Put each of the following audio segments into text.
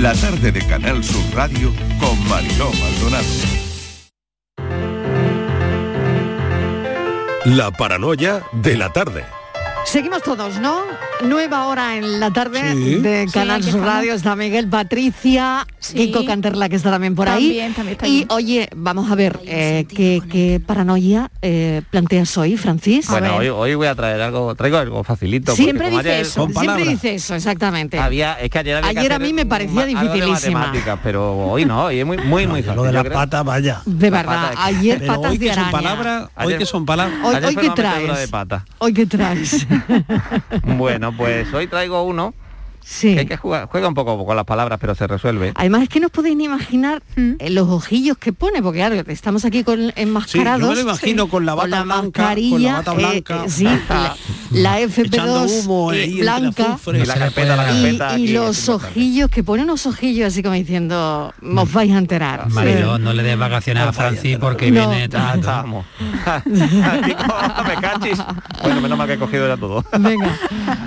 La tarde de Canal Sur Radio con Mariló Maldonado. La paranoia de la tarde. Seguimos todos, ¿no? Nueva hora en la tarde Sí. de Sí, Canal Sur estamos. Radio. Está Miguel, Patricia, Kiko Canterla, que está también por También, ahí. también está y oye, vamos a ver, eh, ¿qué, qué paranoia eh, planteas hoy, Francis? Bueno, hoy, hoy voy a traer algo, traigo algo facilito. Siempre dice ayer- eso, siempre dice eso, exactamente. Había, es que ayer había que Ayer a mí me parecía dificilísima. pero hoy no, hoy es muy, muy, muy fácil. Lo de las creo. patas, vaya. De verdad, ayer patas hoy de que son araña. palabras, hoy Ayer- que son palabras. Hoy, metedura traes? de pata. Hoy qué traes. Bueno, pues hoy traigo uno Sí. que hay que jugar, juega un poco con las palabras, pero se resuelve. Además es que no os podéis ni imaginar eh, los ojillos que pone, porque claro, estamos aquí con enmascarados. Sí, yo me lo imagino con la bata blanca, mascarilla, con la bata eh, blanca. eh, sí, la, la Echando FP2 humo eh, ahí entre el blanca. Y la carpeta, la carpeta y aquí, los ojillos, que pone unos ojillos así como diciendo, os vais a enterar. Mariló, no le des vacaciones a Francis porque No. viene tanto. me cachis. Bueno, menos mal que he cogido ya todo. Venga,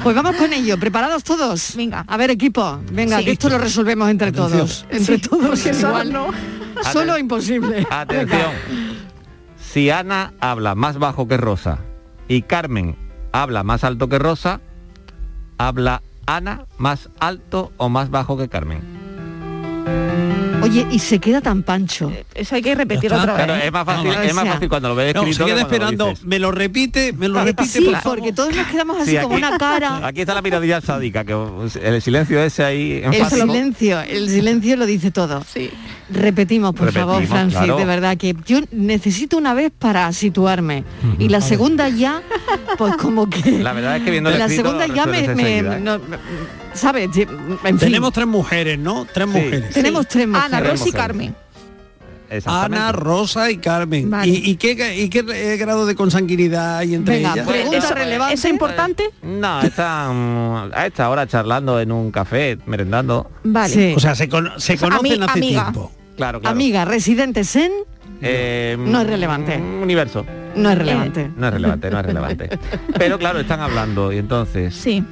pues vamos con ello. ¿Preparados todos? Venga. A ver, equipo, venga, Sí. que esto lo resolvemos entre todos. Entre todos igual. no. Solo imposible. Atención. Si Ana habla más bajo que Rosa y Carmen habla más alto que Rosa, habla Ana más alto o más bajo que Carmen. Oye, y se queda tan pancho. Eso hay que repetirlo otra vez. Claro, es más fácil, O es más sea, fácil cuando lo ves No, escrito. se queda que cuando lo esperando. Me lo repite, me lo repite, Sí, por favor. porque todos nos quedamos así Sí, como una cara. Aquí está la miradilla sádica, que el silencio ese ahí El enfático. silencio, el silencio lo dice todo. Sí. Repetimos, por favor, Francis, claro. de verdad que yo necesito una vez para situarme. Y la segunda ya, pues como que... La verdad es que viendo el la escrito segunda ya me... ¿eh? no, ¿Sabes? En fin. Tenemos tres mujeres, ¿no? Tres mujeres. Tenemos tres mujeres. Ana, Rosa y. Carmen. Ana, Rosa y Carmen. Vale. ¿Y, y qué, y qué eh, grado de consanguinidad hay entre Venga, ellas? pregunta Eso- relevante. ¿Eso es importante? No, están a esta hora charlando en un café, merendando. Vale. Sí. O sea, se, cono- se sea, conocen hace amiga. tiempo. Claro, claro. Amiga, residentes en... Eh, No es relevante. un Universo. No es relevante. No es relevante, no es relevante. Pero claro, están hablando y entonces, Sí.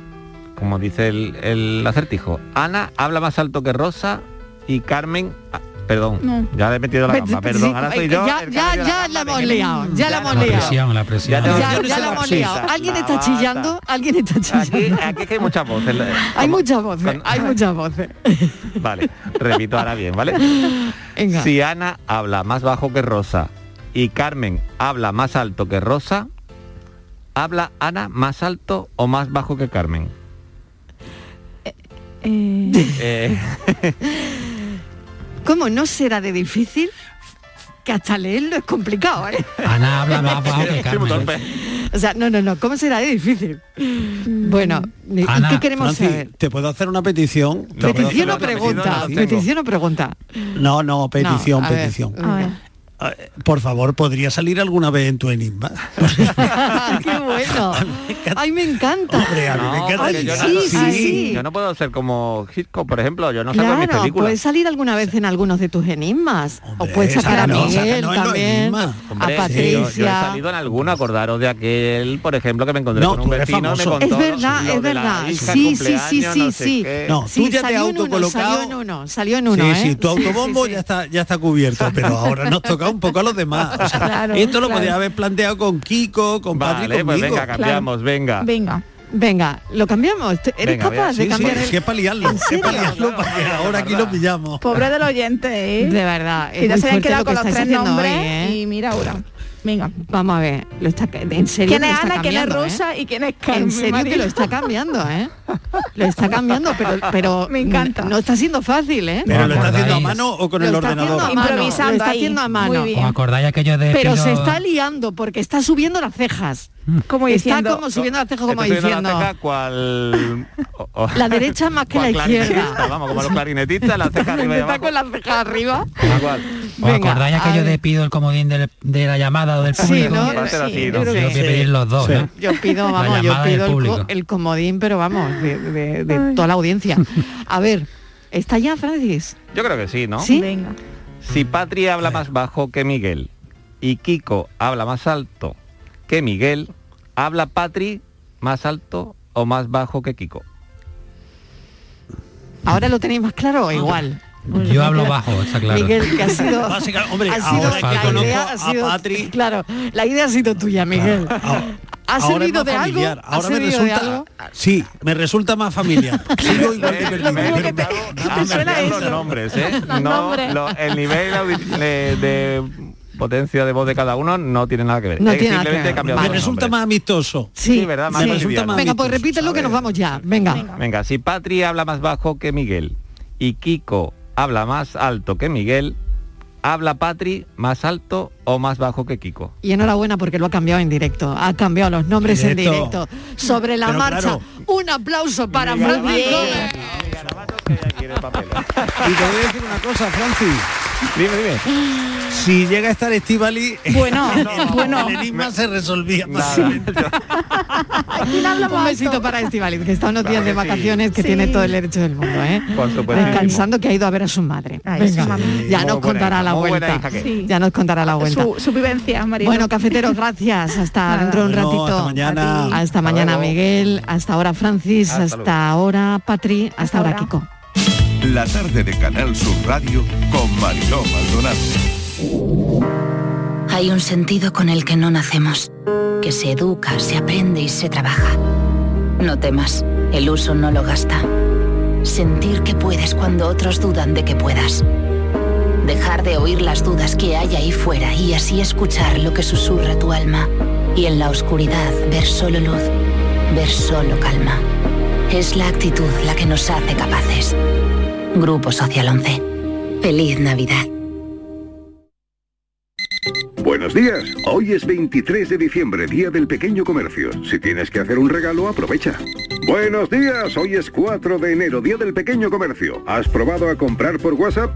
Como dice el, el acertijo, Ana habla más alto que Rosa y Carmen... ah, perdón, No. ya le he metido la gamba, perdón, ahora soy yo. ya, ya, la hemos liado, ya la hemos La liado. presión, la presión. Ya la la hemos liado. Alguien La está chillando, alguien está Aquí, chillando. aquí que hay muchas voces. Hay muchas voces, con- hay muchas voces. Vale, repito ahora bien, ¿vale? Venga. Si Ana habla más bajo que Rosa y Carmen habla más alto que Rosa, ¿habla Ana más alto o más bajo que Carmen? Eh, Eh, ¿Cómo no será de difícil? Que hasta leerlo es complicado, ¿eh? Ana habla más bajo que Carmen. O sea, no, no, no, ¿cómo será de difícil? Bueno, ¿y Ana, qué queremos Francis, saber? ¿te puedo hacer una petición? ¿Te puedo ¿Petición o hacer una- pregunta? ¿Petición o pregunta? No, no, petición, No, a ver. petición. a ver. Eh, Por favor, ¿podría salir alguna vez en tu enigma? ¡Qué bueno! ¡Ay, me encanta! Hombre, a mí me No, encanta. porque Ay, yo, sí, no, sí, sí. yo no puedo ser como Hitchcock, por ejemplo, yo no salgo en mis películas. puedes salir alguna vez en algunos de tus enigmas. Hombre, o puedes sacar a Miguel sácanos en los también, enigmas. Hombre, a sí, yo- Yo, he Patricia. salido en alguno, acordaros de aquel, por ejemplo, que me encontré No, con un vecino, me famoso. contó Es verdad, lo es verdad. Sí, sí, sí, sí, sí. No, Sí, tú ya te autocolocado. Salió en uno, salió en uno, sí, ¿eh? sí, tu autobombo Sí, sí. ya está ya está cubierto, pero ahora nos toca un poco a los demás. O sea, Claro, esto lo claro. podía haber planteado con Kiko, con Patrick, Vale, pues conmigo. venga, cambiamos, venga. Venga. Venga, ¿lo cambiamos? ¿Eres Venga, capaz vea, de Sí, sí, cambiar el- sí, es para liarlo, es serio? para liarlo, ahora aquí lo pillamos. Pobre del oyente, ¿eh? De verdad, es que ya se habían fuerte quedado lo que con los tres nombres hoy, ¿eh? y mira ahora. Venga. Vamos a ver, lo está, en serio ¿Quién es Ana, quién es cambiando, ¿eh? Rosa y quién es Carmen? En serio que lo está cambiando, ¿eh? Lo está cambiando, pero, pero Me encanta. no está siendo fácil, ¿eh? Pero lo está haciendo a mano o con Lo el está ordenador. Improvisando lo está haciendo a mano. Muy bien. ¿Os acordáis aquello de Pero pido- se está liando porque está subiendo las cejas. Como Está diciendo, como subiendo las cejas, como diciendo. la ceja cual... o- o- La derecha más que la izquierda. Vamos, como los clarinetistas, la ceja arriba y Está abajo. con las cejas arriba. ¿Os acordáis aquello de pido el comodín del- de la llamada o del Sí, público? Sí, ¿no? yo que que sí. pedir los dos, Sí. ¿no? Yo pido, La vamos, yo pido el, el comodín, pero vamos, de, de- de toda la audiencia. A ver, ¿está ya, Francis? Yo creo que sí, ¿no? ¿Sí? Venga. Si Patri habla más bajo que Miguel y Kiko habla más alto que Miguel, ¿habla Patri más alto o más bajo que Kiko? ¿Ahora lo tenéis más claro o igual? Yo hablo bajo, está claro. Miguel, que ha sido... Hombre, ha sido- la idea ha a sido- Claro, la idea ha sido tuya, Miguel. ¿Has Ahora es servido más de algo? familiar. ¿Has Ahora me resulta, algo? sí, me resulta más familiar. Sigo igual los nombres, ¿eh? Los No, nombres. lo- el nivel de, de potencia de voz de cada uno no tiene nada que ver. No Es tiene nada que simplemente ver. he cambiado me resulta nombres. más amistoso. Sí, Sí, ¿verdad? Más sí. resulta más Venga, pues repítelo que nos vamos ya. Venga. Venga, si Patri habla más bajo que Miguel y Kiko habla más alto que Miguel, ¿habla Patri más alto o más bajo que Kiko? Y enhorabuena porque lo ha cambiado en directo. Ha cambiado los nombres en Directo. directo. Sobre la Pero marcha. claro. Un aplauso para Francis Gómez. Y te voy a decir una cosa, Francis. Dime, dime. Si llega a estar Estivali, Bueno, bueno. el enigma se resolvía Nada. fácilmente. ¿Quién habla Un besito para Estivaliz, que está unos Claro días de vacaciones, que Sí. tiene todo el derecho del mundo, ¿eh? Por supuesto. Descansando que ha ido a ver a su madre. Ay, Venga, ya nos buena contará hija, la vuelta. Ya nos contará la vuelta. Su, su vivencia, María. Bueno, cafeteros, gracias. Hasta Nada. dentro de un Bueno, ratito. hasta mañana. Hasta mañana, luego. Miguel. Hasta ahora, Francis. Hasta ahora, Patri. Hasta, ahora. Kiko. La tarde de Canal Sur Radio con Mariló Maldonado. Hay un sentido con el que no nacemos, que se educa, se aprende y se trabaja. No temas, el uso no lo gasta. Sentir que puedes cuando otros dudan de que puedas. Dejar de oír las dudas que hay ahí fuera y así escuchar lo que susurra tu alma. Y en la oscuridad ver solo luz, ver solo calma. Es la actitud la que nos hace capaces. Grupo Social 11. Feliz Navidad. Buenos días. Hoy es 23 de diciembre, Día del Pequeño Comercio. Si tienes que hacer un regalo, aprovecha. Buenos días. Hoy es 4 de enero, Día del Pequeño Comercio. ¿Has probado a comprar por WhatsApp?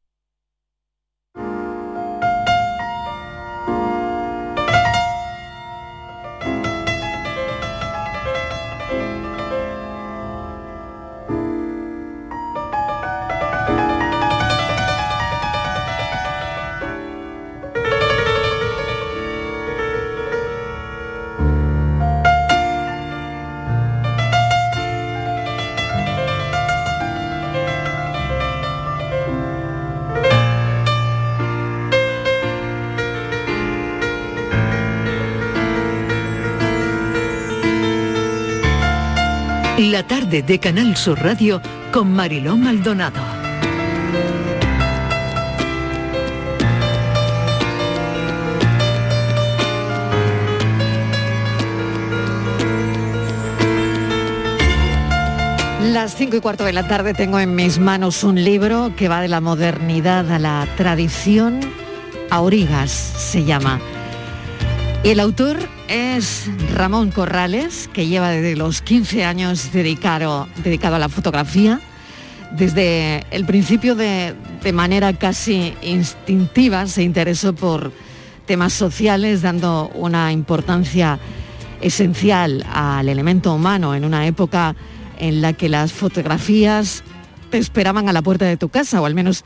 La tarde de Canal Sur Radio con Mariló Maldonado. Las cinco y cuarto de la tarde tengo en mis manos un libro que va de la modernidad a la tradición. Aurigas se llama. El autor es Ramón Corrales, que lleva desde los 15 años dedicado, a la fotografía. Desde el principio de, de manera casi instintiva se interesó por temas sociales, dando una importancia esencial al elemento humano en una época en la que las fotografías te esperaban a la puerta de tu casa, o al menos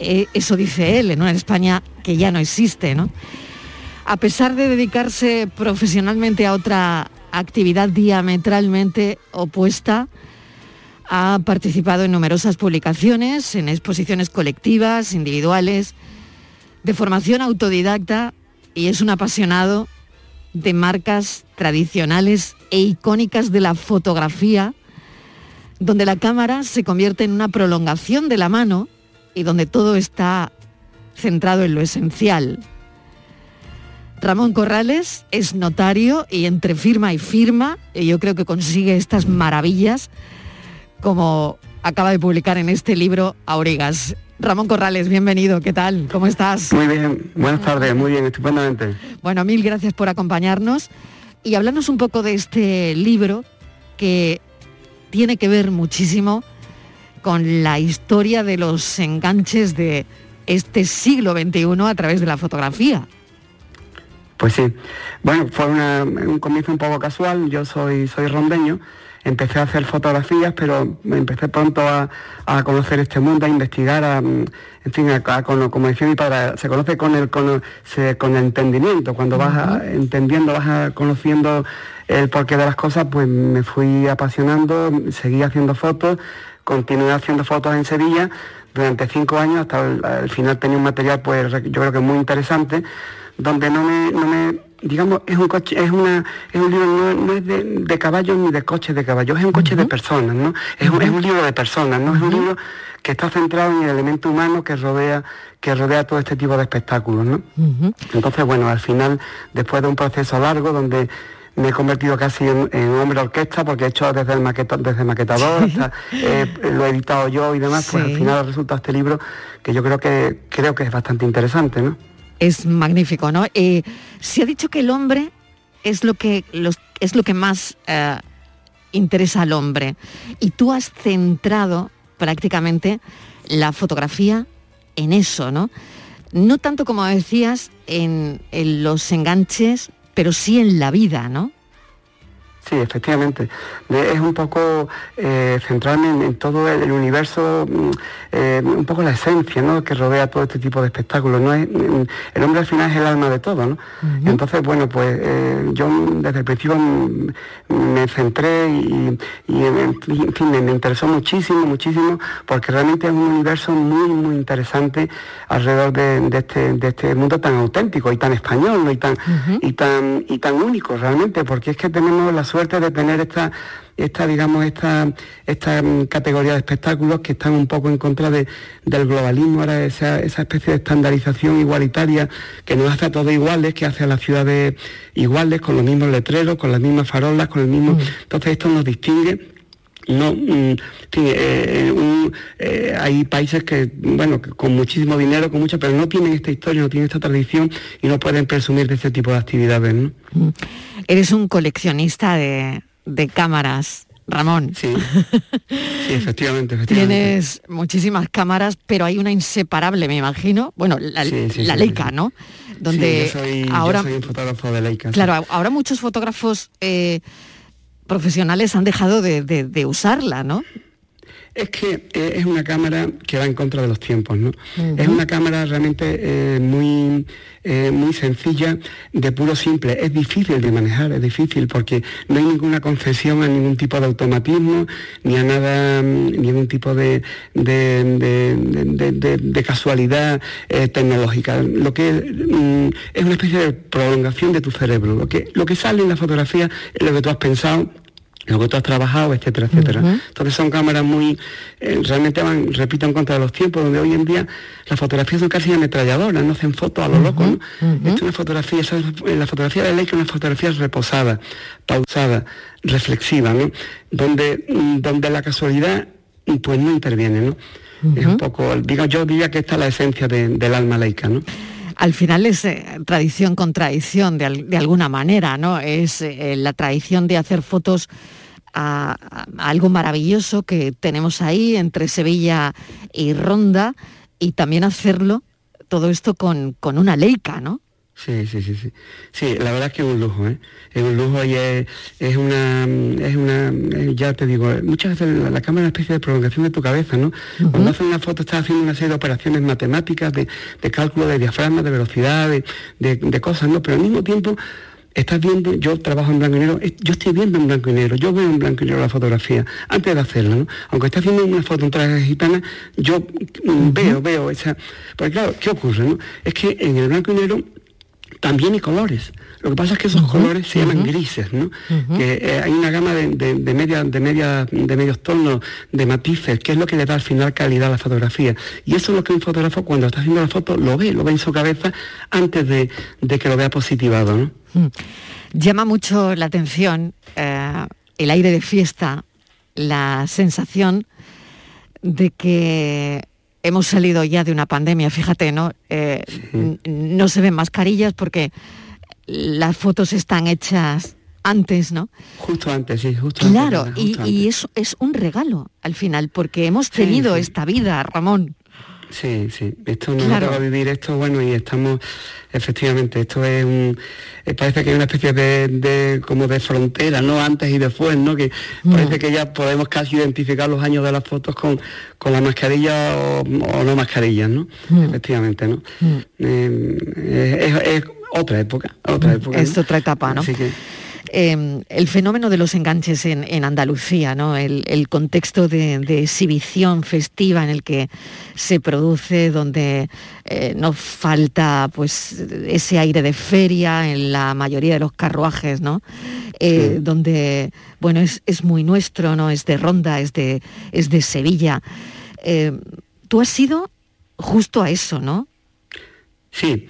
eh, eso dice él, en una España que ya no existe, ¿no? A pesar de dedicarse profesionalmente a otra actividad diametralmente opuesta, ha participado en numerosas publicaciones, en exposiciones colectivas, individuales, de formación autodidacta y es un apasionado de marcas tradicionales e icónicas de la fotografía, donde la cámara se convierte en una prolongación de la mano y donde todo está centrado en lo esencial. Ramón Corrales es notario y entre firma y firma, y yo creo que consigue estas maravillas, como acaba de publicar en este libro Aurigas. Ramón Corrales, bienvenido, ¿qué tal? ¿Cómo estás? Muy bien, buenas tardes, muy bien, estupendamente. Bueno, mil gracias por acompañarnos y hablarnos un poco de este libro que tiene que ver muchísimo con la historia de los enganches de este siglo XXI a través de la fotografía. Pues sí, bueno, fue un comienzo un poco casual, yo soy, soy rondeño, empecé a hacer fotografías, pero me empecé pronto a, conocer este mundo, a investigar, a, en fin, como decía mi padre, se conoce con el, con, el entendimiento, cuando vas entendiendo, vas conociendo el porqué de las cosas, pues me fui apasionando, seguí haciendo fotos, continué haciendo fotos en Sevilla durante cinco años, hasta el, final tenía un material, pues yo creo que muy interesante, donde no me, no me digamos, es un coche, es una, es un libro, no, es de, caballos ni de coches de caballos, es un coche de personas, ¿no? Es, un, es, un, libro de personas, ¿no? Es un libro que está centrado en el elemento humano que rodea, que rodea todo este tipo de espectáculos, ¿no? Entonces, bueno, al final, después de un proceso largo donde me he convertido casi en, hombre orquesta porque he hecho desde el maqueta, desde maquetador hasta, eh, lo he editado yo y demás, pues al final resulta este libro que yo creo que creo que es bastante interesante, ¿no? Es magnífico, ¿no? Eh, se ha dicho que el hombre es lo que, es lo que más eh, interesa al hombre. Y tú has centrado prácticamente la fotografía en eso, ¿no? No tanto como decías en, en los enganches, pero sí en la vida, ¿no? Sí, efectivamente. Es un poco eh, centrarme en, todo el, universo, mm, eh, un poco la esencia ¿no? que rodea todo este tipo de espectáculos. ¿no? Es, mm, el hombre al final es el alma de todo. ¿no? Entonces, bueno, pues eh, yo desde el principio me centré y, en fin, me, interesó muchísimo, muchísimo, porque realmente es un universo muy, muy interesante alrededor de, este, de este mundo tan auténtico y tan español y, tan, y, tan, y tan único realmente, porque es que tenemos la suerte de tener esta, esta digamos, esta, esta mm, categoría de espectáculos que están un poco en contra de, del globalismo, ahora esa, esa especie de estandarización igualitaria que nos hace a todos iguales, que hace a las ciudades iguales, con los mismos letreros, con las mismas farolas, con el mismo. Mm. Entonces esto nos distingue no mm, eh, eh, hay países que bueno con muchísimo dinero con mucha pero no tienen esta historia no tienen esta tradición y no pueden presumir de ese tipo de actividades ¿no? Eres un coleccionista de, cámaras, Ramón. Sí, efectivamente, Tienes muchísimas cámaras, pero hay una inseparable, me imagino. Bueno, la, Leica, ¿no? Donde ahora, soy un fotógrafo de Leica. Claro, ahora muchos fotógrafos eh, profesionales han dejado de usarla, ¿no? Es que eh, es una cámara que va en contra de los tiempos, ¿no? Es una cámara realmente eh, muy, eh, muy sencilla, de puro simple. Es difícil de manejar, es difícil porque no hay ninguna concesión a ningún tipo de automatismo, ni a nada, mm, ningún tipo de, de, casualidad tecnológica. Lo que mm, es una especie de prolongación de tu cerebro. Lo que, lo que sale en la fotografía es lo que tú has pensado lo que tú has trabajado, etcétera, etcétera. Entonces son cámaras muy, eh, realmente van, repito, en contra de los tiempos, donde hoy en día las fotografías son casi ametralladoras, no hacen fotos a lo loco. ¿no? es una fotografía, la fotografía de ley que es una fotografía reposada, pausada, reflexiva, ¿no? Donde, mm, donde la casualidad pues no interviene, ¿no? Es un poco, digo, yo diría que esta es la esencia del alma laica, ¿no? Al final es eh, tradición con tradición, de, al- de alguna manera, ¿no? Es eh, la tradición de hacer fotos a, a algo maravilloso que tenemos ahí entre Sevilla y Ronda y también hacerlo, todo esto con, con una Leica, ¿no? Sí, sí, sí, sí. Sí, la verdad es que es un lujo, ¿eh? Es un lujo y es, es una, es una, eh, ya te digo, muchas veces la, la cámara es una especie de prolongación de tu cabeza, ¿no? Cuando haces una foto estás haciendo una serie de operaciones matemáticas, de, de cálculo de diafragma, de velocidad, de, de- de cosas, ¿no? Pero al mismo tiempo estás viendo, yo trabajo en blanco y negro, yo estoy viendo en blanco y negro, yo veo en blanco y negro la fotografía antes de hacerla, ¿no? Aunque esté haciendo una foto en traje gitana, yo mm, veo, veo esa... Porque claro, ¿qué ocurre, no? Es que en el blanco y negro también hay colores. Lo que pasa es que esos colores se llaman grises, ¿no? Que eh, hay una gama de, de, de media, de media, de medios tonos, de matices, que es lo que le da al final calidad a la fotografía. Y eso es lo que un fotógrafo cuando está haciendo la foto lo ve, lo ve en su cabeza antes de, de que lo vea positivado, ¿no? Mm. Llama mucho la atención eh, el aire de fiesta, la sensación de que hemos salido ya de una pandemia, fíjate, ¿no? Eh, No se ven mascarillas porque las fotos están hechas antes, ¿no? Justo antes, sí, justo Claro, antes. y, justo y eso es un regalo al final, porque hemos Sí, tenido sí. esta vida, Ramón. Sí, sí, esto nos Claro. va a vivir esto, bueno, y estamos, efectivamente, esto es un, eh, parece que hay una especie de, de- como de frontera, ¿no? Antes y después, ¿no? Que Mm. parece que ya podemos casi identificar los años de las fotos con, con la mascarilla o, o no mascarillas, ¿no? Mm. Efectivamente, ¿no? Eh, es, es otra época, otra época. Mm. Es ¿no? otra etapa, ¿no? Así que, Eh, el fenómeno de los enganches en, en Andalucía, ¿no? el, el contexto de, de exhibición festiva en el que se produce, donde eh, no falta pues, ese aire de feria en la mayoría de los carruajes, ¿no? Eh, donde bueno, es, es muy nuestro, ¿no? es de Ronda, es de, es de Sevilla. Eh, Tú has sido justo a eso, ¿no? Sí,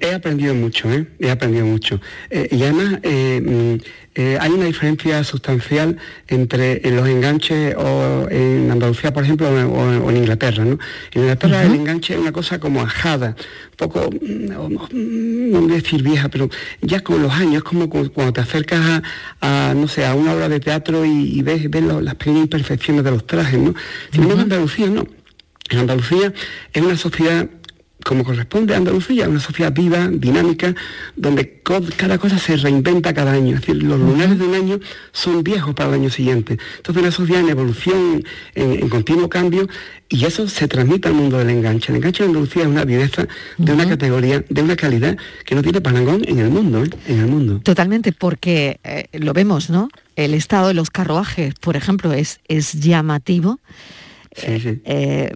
he aprendido mucho, ¿eh? he aprendido mucho. Eh, y además eh, mm, hay una diferencia sustancial entre eh, los enganches o en Andalucía, por ejemplo, o, o- o en Inglaterra. ¿no? En Inglaterra el enganche es una cosa como ajada, un poco, mm, no, no- no voy a decir vieja, pero ya con los años, es como cu- cuando te acercas a, a, no sé, a una obra de teatro y, y ves, las pequeñas imperfecciones de los trajes. ¿no? Sin embargo, en Andalucía no. En Andalucía es una sociedad como corresponde a Andalucía, una sociedad viva, dinámica, donde cada cosa se reinventa cada año. Es decir, los lunares de un año son viejos para el año siguiente. Entonces, una sociedad en evolución, en, en continuo cambio, y eso se transmite al mundo del enganche. El enganche en Andalucía es una viveza de una categoría, de una calidad que no tiene parangón en el mundo, ¿eh? en el mundo. Totalmente, porque eh, lo vemos, ¿no? El estado de los carruajes, por ejemplo, es, es llamativo. Sí, sí. eh,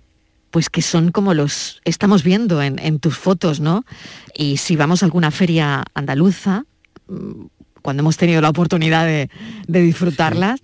pues que son como los estamos viendo en, en tus fotos, ¿no? Y si vamos a alguna feria andaluza, mm, cuando hemos tenido la oportunidad de, de disfrutarlas,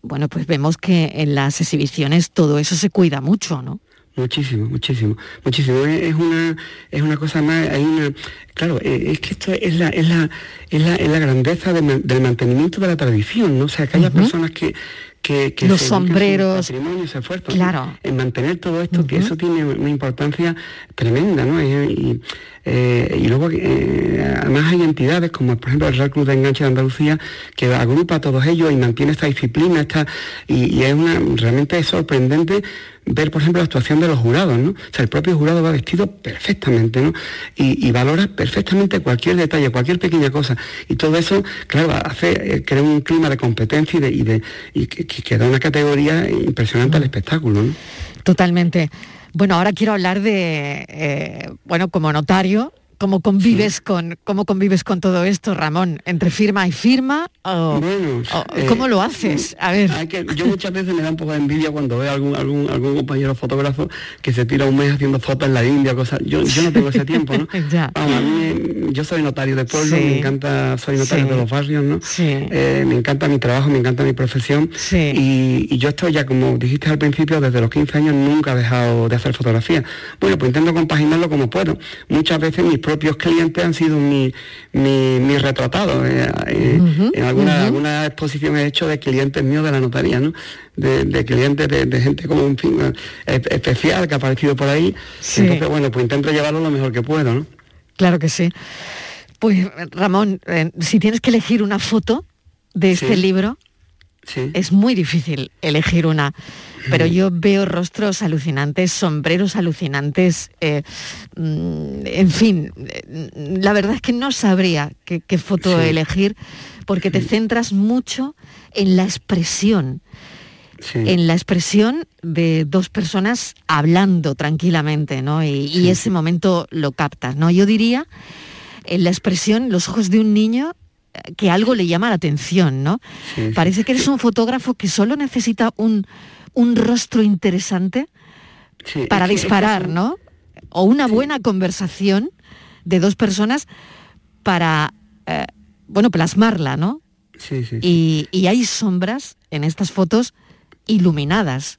bueno, pues vemos que en las exhibiciones todo eso se cuida mucho, ¿no? Muchísimo, muchísimo, muchísimo. Es una, es una cosa más, hay una, claro, eh, es que esto es la, es la, es la, es la grandeza de del mantenimiento de la tradición, ¿no? O sea, que haya personas que, que, que Los se sombreros, patrimonio, se esfuerzan claro. en mantener todo esto, que eso tiene una importancia tremenda, ¿no? Y, y, eh, y luego, eh, además hay entidades como, por ejemplo, el Real Club de Enganche de Andalucía, que agrupa a todos ellos y mantiene esta disciplina, esta, y, y es una, realmente es sorprendente ver, por ejemplo, la actuación de los jurados, ¿no? O sea, el propio jurado va vestido perfectamente, ¿no? Y, valora perfectamente cualquier detalle, cualquier pequeña cosa. Y todo eso, claro, hace, eh, crea un clima de competencia y, de, y, que da una categoría impresionante al espectáculo, ¿no? Totalmente. Bueno, ahora quiero hablar de, eh, bueno, como notario, ¿cómo convives, con, ¿cómo convives con todo esto, Ramón? ¿Entre firma y firma? O, Bueno, o- eh, ¿Cómo lo haces? A ver. Hay que- yo muchas veces me da un poco de envidia cuando veo algún, algún, algún compañero fotógrafo que se tira un mes haciendo fotos en la India, cosas. Yo, yo no tengo ese tiempo, ¿no? Ya. Vamos, a mí yo soy notario de pueblo, Sí. me encanta, soy notario Sí. de los barrios, ¿no? Sí. Eh, me encanta mi trabajo, me encanta mi profesión. Y, y yo estoy ya, como dijiste al principio, desde los 15 años nunca he dejado de hacer fotografía. Bueno, pues intento compaginarlo como puedo. Muchas veces mis propios clientes han sido mi, mi, mi retratado. eh, eh, en alguna, alguna exposición he hecho de clientes míos de la notaría, ¿no? De, de clientes, de, de gente como en fin, eh, especial que ha aparecido por ahí. Sí. Entonces, bueno, pues intento llevarlo lo mejor que puedo, ¿no? Claro que sí. Pues Ramón, eh, si tienes que elegir una foto de este Sí. libro, es muy difícil elegir una. Pero yo veo rostros alucinantes, sombreros alucinantes, eh, mm, en fin, eh, la verdad es que no sabría qué, qué foto Sí. elegir porque te centras mucho en la expresión, en la expresión de dos personas hablando tranquilamente, ¿no? Y, y ese momento lo captas, ¿no? Yo diría en la expresión, los ojos de un niño que algo le llama la atención, ¿no? Sí. Parece que eres un fotógrafo que solo necesita un, un rostro interesante Sí, para disparar, ¿no? O una buena conversación de dos personas para, eh, bueno, plasmarla, ¿no? Sí, sí. Y, y hay sombras en estas fotos iluminadas,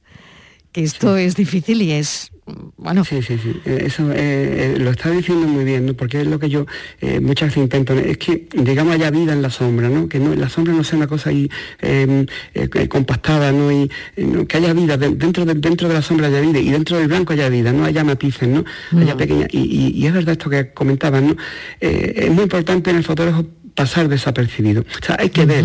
que esto es difícil y es, bueno... Sí, sí, sí. Eh, Eso eh, eh, lo está diciendo muy bien, ¿no? Porque es lo que yo eh, muchas veces intento. ¿no? Es que, digamos, haya vida en la sombra, ¿no? Que no, la sombra no sea una cosa ahí eh, eh, compactada, ¿no? Y ¿no? que haya vida, de- dentro, de, dentro de la sombra haya vida y dentro del blanco haya vida, ¿no? Haya matices, ¿no? Haya Mm. pequeñas. Y, y- y es verdad esto que comentabas, ¿no? Es muy importante en el fotógrafo pasar desapercibido. O sea, hay que ver.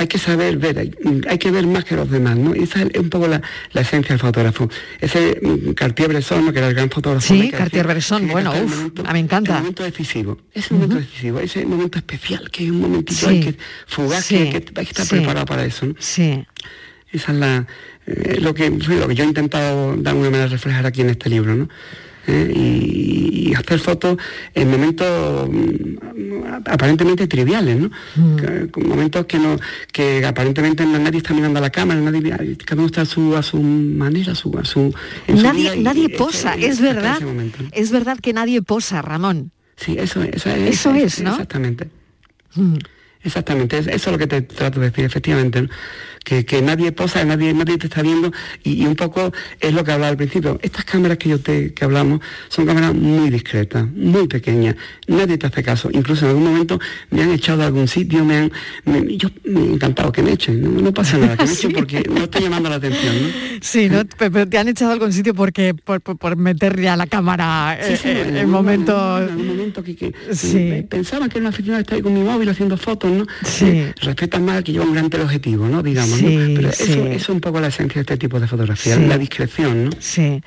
Hay que saber ver, hay, hay que ver más que los demás, ¿no? Y esa es un poco la, la esencia del fotógrafo. Ese mm, Cartier-Bresson, ¿no? que era el gran fotógrafo. Sí, Cartier-Bresson, bueno, uf, momento- a mí me encanta. El momento decisivo, ese momento decisivo, ese momento especial, que es un momentito Sí. hay que fugaz, Sí. que, que hay que estar Sí. preparado para eso, ¿no? Sí. Esa es la, eh, lo, que, lo que yo he intentado de alguna manera reflejar aquí en este libro, ¿no? Eh, y, y hacer fotos en momentos mm, aparentemente triviales, ¿no? Con momentos que no, que aparentemente nadie está mirando a la cámara, nadie, cada uno está a su, a su manera, a su, a su en Nadie, nadie y posa, ese- es verdad. ese momento, ¿no? Es verdad que nadie posa, Ramón. Sí, eso, eso es. Eso es, ¿no? Exactamente. Exactamente, es- eso es lo que te trato de decir, efectivamente, ¿no? que, que nadie posa, nadie, nadie te está viendo y, y un poco es lo que hablaba al principio. Estas cámaras que yo te que hablamos son cámaras muy discretas, muy pequeñas, nadie te hace caso. Incluso en algún momento me han echado a algún sitio, me han, me- yo me he encantado que me echen, no, no pasa nada, que me echen porque no estoy llamando la atención, ¿no? Sí, ¿no? Pe- Pero te han echado a algún sitio porque por, por, por meter ya la cámara Sí, eh, sí, en algún- momento... En algún momento que, que Sí. eh, pensaba que era una aficionada estar ahí con mi móvil haciendo fotos, ¿no? Sí. Eh, respetan más que lleva un gran teleobjetivo, ¿no? Digamos, Sí, ¿no? Pero sí. eso, eso es un poco la esencia de este tipo de fotografía, la discreción, ¿no? Sí,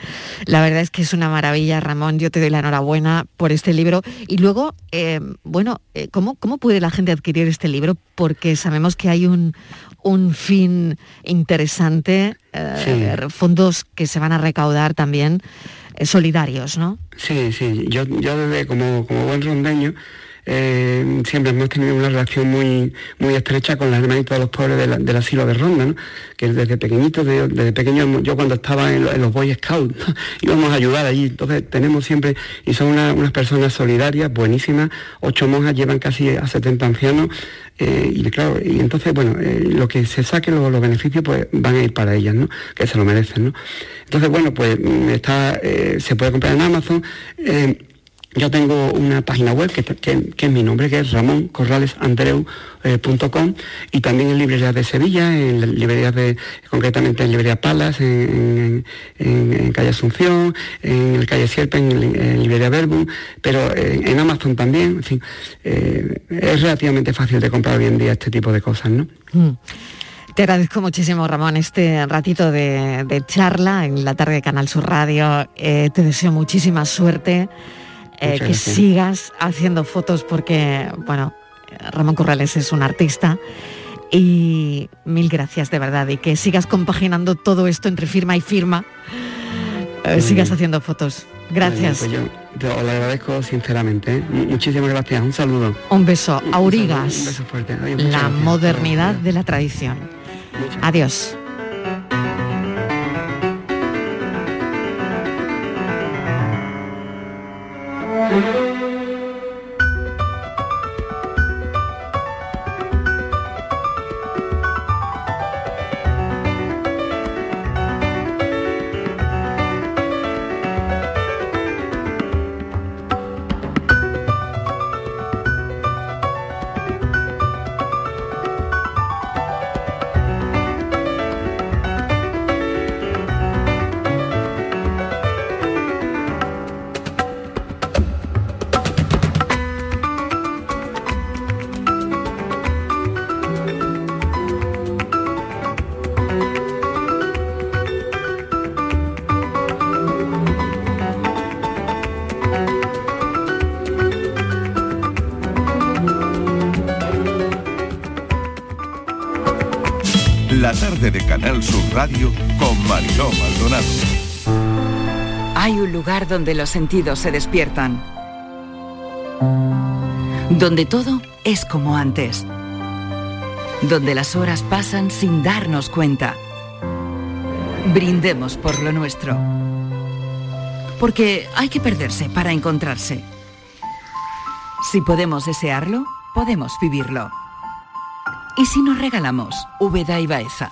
la verdad es que es una maravilla, Ramón. Yo te doy la enhorabuena por este libro. Y luego, eh, bueno, eh, ¿cómo, ¿cómo puede la gente adquirir este libro? Porque sabemos que hay un, un fin interesante, eh, fondos que se van a recaudar también eh, solidarios, ¿no? Sí, sí, yo, yo desde como, como buen rondeño eh, siempre hemos tenido una relación muy muy estrecha con las hermanitas de los pobres del asilo de Ronda, que desde pequeñito, de- desde pequeño, yo cuando estaba en, lo- en los Boy Scouts íbamos a ayudar allí, entonces tenemos siempre, y son una- unas personas solidarias, buenísimas, ocho monjas llevan casi a 70 ancianos, eh, y claro, y entonces, bueno, eh, lo que se saque, los, beneficios, pues van a ir para ellas, ¿no? Que se lo merecen, ¿no? Entonces, bueno, pues mm, está, se puede comprar en Amazon. Eh, yo tengo una página web que, es mi nombre, que es ramoncorralesandreu.com y también en librerías de Sevilla, en librerías de, concretamente en librería Palas, en, calle Asunción, en el calle Sierpe, en, en librería Verbum, pero en, en Amazon también, en fin, eh, es relativamente fácil de comprar hoy en día este tipo de cosas, ¿no? Mm. Te agradezco muchísimo, Ramón, este ratito de, charla en la tarde de Canal Sur Radio. Eh, te deseo muchísima suerte, eh, que sigas haciendo fotos porque, bueno, Ramón Corrales es un artista. Y mil gracias de verdad y que sigas compaginando todo esto entre firma y firma. eh, sigas bien. haciendo fotos. Gracias. Bien, pues yo te- lo agradezco sinceramente. ¿eh? Mu- Muchísimas gracias. Un saludo. Un beso. Aurigas. Un beso fuerte. Adiós, muchas la gracias. modernidad de la tradición. Adiós. De Canal Sur Radio con Mariló Maldonado. Hay un lugar donde los sentidos se despiertan. Donde todo es como antes. Donde las horas pasan sin darnos cuenta. Brindemos por lo nuestro. Porque hay que perderse para encontrarse. Si podemos desearlo, podemos vivirlo. ¿Y si nos regalamos Úbeda y Baeza?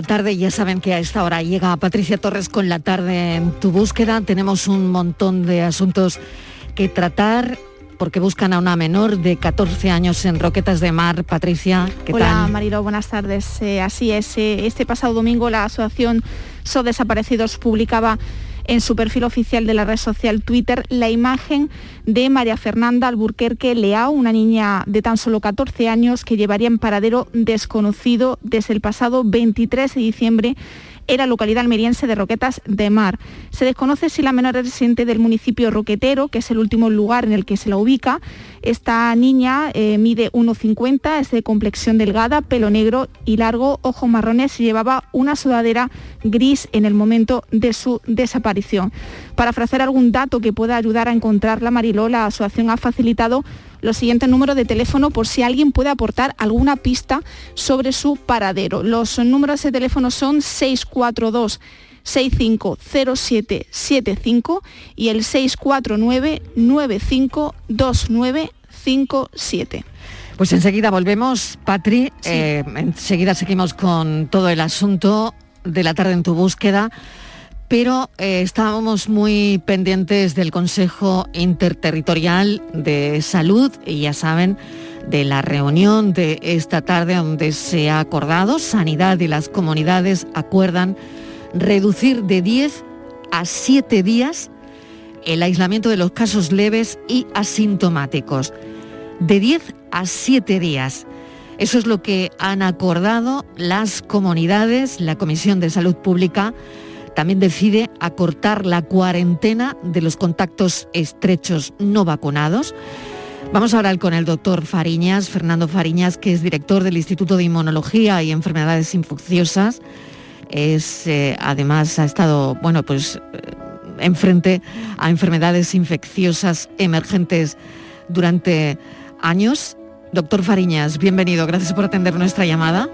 La tarde. Ya saben que a esta hora llega Patricia Torres con la tarde en tu búsqueda. Tenemos un montón de asuntos que tratar porque buscan a una menor de 14 años en Roquetas de Mar. Patricia, ¿qué Hola tal? Marilo, buenas tardes. Eh, así es, eh, este pasado domingo la asociación So Desaparecidos publicaba en su perfil oficial de la red social Twitter la imagen de María Fernanda Alburquerque Leao, una niña de tan solo 14 años que llevaría en paradero desconocido desde el pasado 23 de diciembre en la localidad almeriense de Roquetas de Mar. Se desconoce si la menor es residente del municipio Roquetero, que es el último lugar en el que se la ubica. Esta niña eh, mide 1,50, es de complexión delgada, pelo negro y largo, ojos marrones y llevaba una sudadera gris en el momento de su desaparición. Para ofrecer algún dato que pueda ayudar a encontrarla, Mariló, la asociación ha facilitado los siguientes números de teléfono por si alguien puede aportar alguna pista sobre su paradero. Los números de teléfono son 642 650775 y el 649 952957. Pues enseguida volvemos, Patri. Eh, enseguida seguimos con todo el asunto de la tarde en tu búsqueda. Pero eh, estábamos muy pendientes del Consejo Interterritorial de Salud y ya saben de la reunión de esta tarde donde se ha acordado, Sanidad y las comunidades acuerdan reducir de 10 a 7 días el aislamiento de los casos leves y asintomáticos. De 10 a 7 días. Eso es lo que han acordado las comunidades, la Comisión de Salud Pública también decide acortar la cuarentena de los contactos estrechos no vacunados. Vamos a hablar con el doctor Fariñas, Fernando Fariñas, que es director del Instituto de Inmunología y Enfermedades Infecciosas. Es, eh, además, ha estado, bueno, pues eh, enfrente a enfermedades infecciosas emergentes durante años. Doctor Fariñas, bienvenido. Gracias por atender nuestra llamada.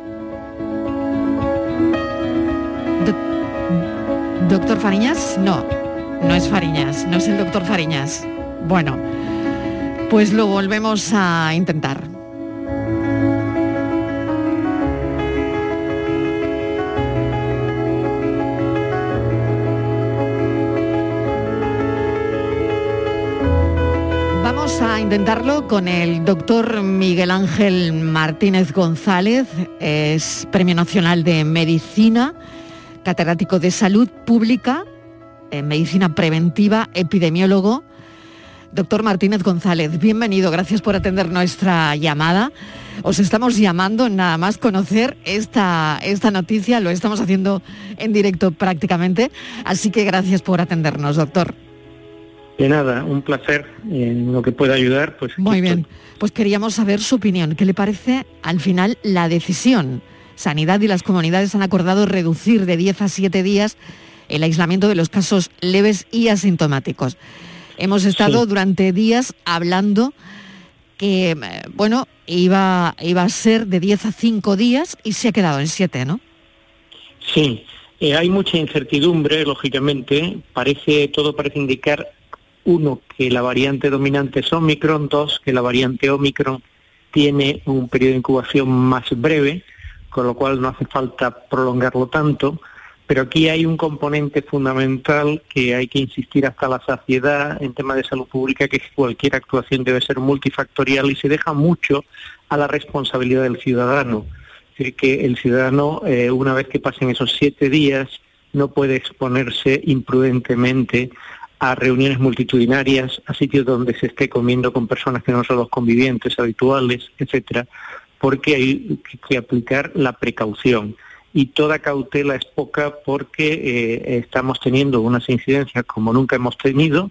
¿Doctor Fariñas? No, no es Fariñas, no es el doctor Fariñas. Bueno, pues lo volvemos a intentar. Vamos a intentarlo con el doctor Miguel Ángel Martínez González, es Premio Nacional de Medicina, catedrático de Salud Pública, en Medicina Preventiva, epidemiólogo. Doctor Martínez González, bienvenido, gracias por atender nuestra llamada. Os estamos llamando nada más conocer esta, esta noticia, lo estamos haciendo en directo prácticamente, así que gracias por atendernos, doctor. De nada, un placer en lo que pueda ayudar. Pues Muy bien, pues queríamos saber su opinión. ¿Qué le parece al final la decisión? Sanidad y las comunidades han acordado reducir de 10 a 7 días el aislamiento de los casos leves y asintomáticos. Hemos estado durante días hablando que, eh, bueno, iba, iba a ser de 10 a 5 días y se ha quedado en 7, ¿no? Sí, eh, hay mucha incertidumbre, lógicamente. Parece, todo parece indicar uno, que la variante dominante es Omicron, dos, que la variante Omicron tiene un periodo de incubación más breve, con lo cual no hace falta prolongarlo tanto, pero aquí hay un componente fundamental que hay que insistir hasta la saciedad en tema de salud pública, que cualquier actuación debe ser multifactorial y se deja mucho a la responsabilidad del ciudadano. Es decir, que el ciudadano, eh, una vez que pasen esos siete días, no puede exponerse imprudentemente a reuniones multitudinarias, a sitios donde se esté comiendo con personas que no son los convivientes habituales, etcétera, porque hay que aplicar la precaución. Y toda cautela es poca porque eh, estamos teniendo unas incidencias como nunca hemos tenido.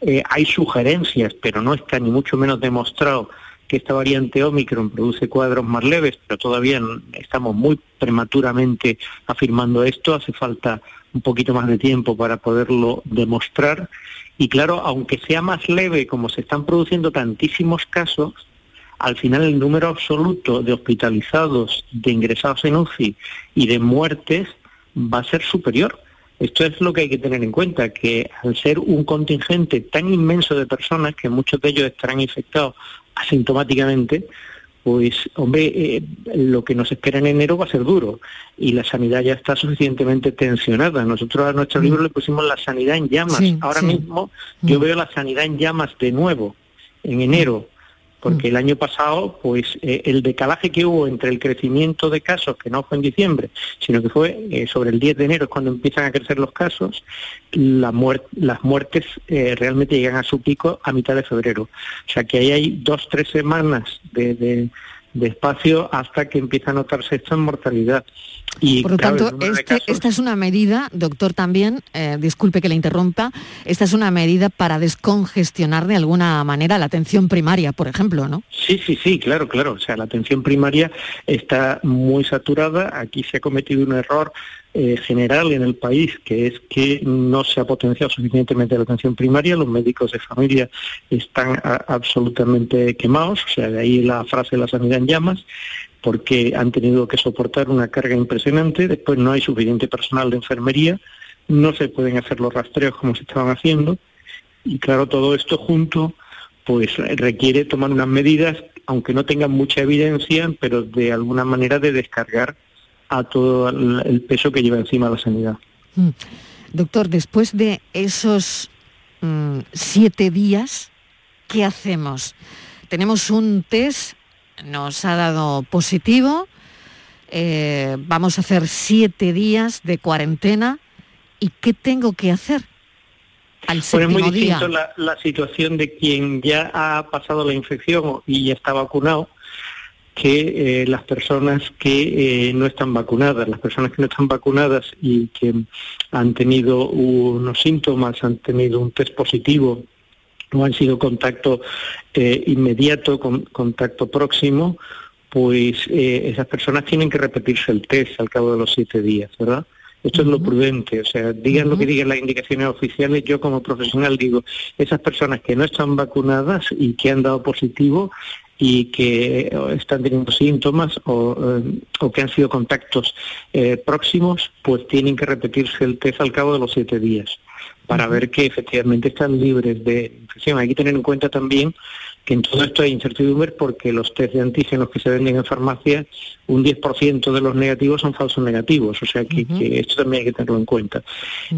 Eh, hay sugerencias, pero no está ni mucho menos demostrado que esta variante Omicron produce cuadros más leves, pero todavía estamos muy prematuramente afirmando esto. Hace falta un poquito más de tiempo para poderlo demostrar. Y claro, aunque sea más leve, como se están produciendo tantísimos casos, al final el número absoluto de hospitalizados, de ingresados en UCI y de muertes va a ser superior. Esto es lo que hay que tener en cuenta, que al ser un contingente tan inmenso de personas, que muchos de ellos estarán infectados asintomáticamente, pues hombre, eh, lo que nos espera en enero va a ser duro y la sanidad ya está suficientemente tensionada. Nosotros a nuestro mm. libro le pusimos la sanidad en llamas. Ahora mismo yo mm. veo la sanidad en llamas de nuevo, en enero porque mm. el año pasado, pues eh, el decalaje que hubo entre el crecimiento de casos, que no fue en diciembre, sino que fue eh, sobre el 10 de enero, es cuando empiezan a crecer los casos, la las muertes eh, realmente llegan a su pico a mitad de febrero. O sea que ahí hay dos, tres semanas de de espacio hasta que empieza a notarse esto en mortalidad. Y, Por lo tanto, este, esta es una medida, doctor, también, eh, disculpe que le interrumpa, esta es una medida para descongestionar de alguna manera la atención primaria, por ejemplo, ¿no? Sí, sí, sí, claro, claro. O sea, la atención primaria está muy saturada. Aquí se ha cometido un error eh, general en el país, que es que no se ha potenciado suficientemente la atención primaria, los médicos de familia están absolutamente quemados, o sea, de ahí la frase de la sanidad en llamas, porque han tenido que soportar una carga impresionante, después no hay suficiente personal de enfermería, no se pueden hacer los rastreos como se estaban haciendo, y claro, todo esto junto pues requiere tomar unas medidas, aunque no tengan mucha evidencia, pero de alguna manera de descargar a todo el peso que lleva encima la sanidad. Mm. Doctor, después de esos mm, siete días, ¿qué hacemos? Tenemos un test, nos ha dado positivo, eh, vamos a hacer siete días de cuarentena, ¿y qué tengo que hacer? Al pues es muy distinto la, la situación de quien ya ha pasado la infección y ya está vacunado, que eh, las personas que eh, no están vacunadas, las personas que no están vacunadas y que han tenido unos síntomas, han tenido un test positivo no han sido contacto eh, inmediato, con, contacto próximo, pues esas personas tienen que repetirse el test al cabo de los siete días, ¿verdad? Esto es lo prudente, o sea, digan lo que digan las indicaciones oficiales, yo como profesional digo, esas personas que no están vacunadas y que han dado positivo, y que están teniendo síntomas o, eh, que han sido contactos eh, próximos, pues tienen que repetirse el test al cabo de los siete días para ver que efectivamente están libres de infección. Hay que tener en cuenta también que en todo esto hay incertidumbre porque los test de antígenos que se venden en farmacia, un 10% de los negativos son falsos negativos, o sea que, esto también hay que tenerlo en cuenta.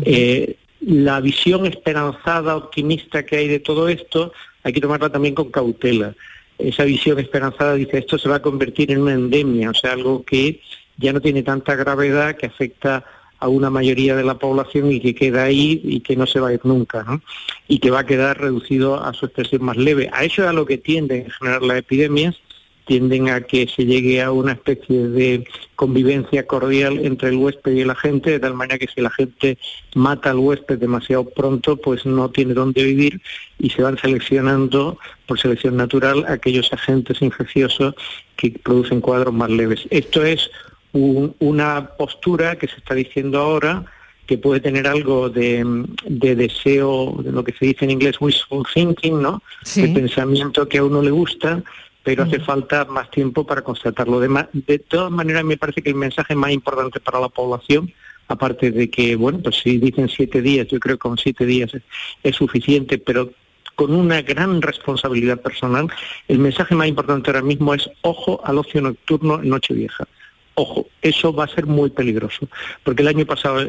Eh, la visión esperanzada, optimista que hay de todo esto hay que tomarla también con cautela. Esa visión esperanzada dice esto se va a convertir en una endemia, o sea, algo que ya no tiene tanta gravedad, que afecta a una mayoría de la población y que queda ahí y que no se va a ir nunca. Y que va a quedar reducido a su expresión más leve. A eso es a lo que tienden en general las epidemias, tienden a que se llegue a una especie de convivencia cordial entre el huésped y el agente, de tal manera que si la gente mata al huésped demasiado pronto, pues no tiene dónde vivir y se van seleccionando por selección natural aquellos agentes infecciosos que producen cuadros más leves. Esto es una postura que se está diciendo ahora que puede tener algo de, deseo, de lo que se dice en inglés wishful thinking, ¿no? De pensamiento que a uno le gusta, pero hace falta más tiempo para constatarlo. De, de todas maneras, me parece que el mensaje más importante para la población, aparte de que, bueno, pues si dicen siete días, yo creo que con siete días es, es suficiente, pero con una gran responsabilidad personal, el mensaje más importante ahora mismo es ojo al ocio nocturno en Nochevieja. Ojo, eso va a ser muy peligroso, porque el año pasado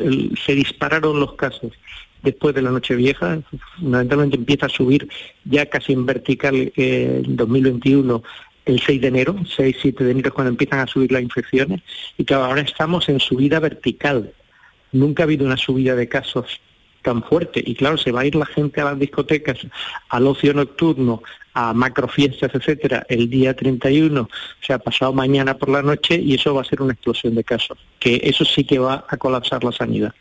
se dispararon los casos después de la Nochevieja, fundamentalmente empieza a subir ya casi en vertical eh, en 2021 el 6 de enero, 6-7 de enero es cuando empiezan a subir las infecciones, y que ahora estamos en subida vertical. Nunca ha habido una subida de casos tan fuerte. Y claro, se va a ir la gente a las discotecas, al ocio nocturno, a macrofiestas, etcétera, el día 31, o sea, pasado mañana por la noche, y eso va a ser una explosión de casos, que eso sí que va a colapsar la sanidad.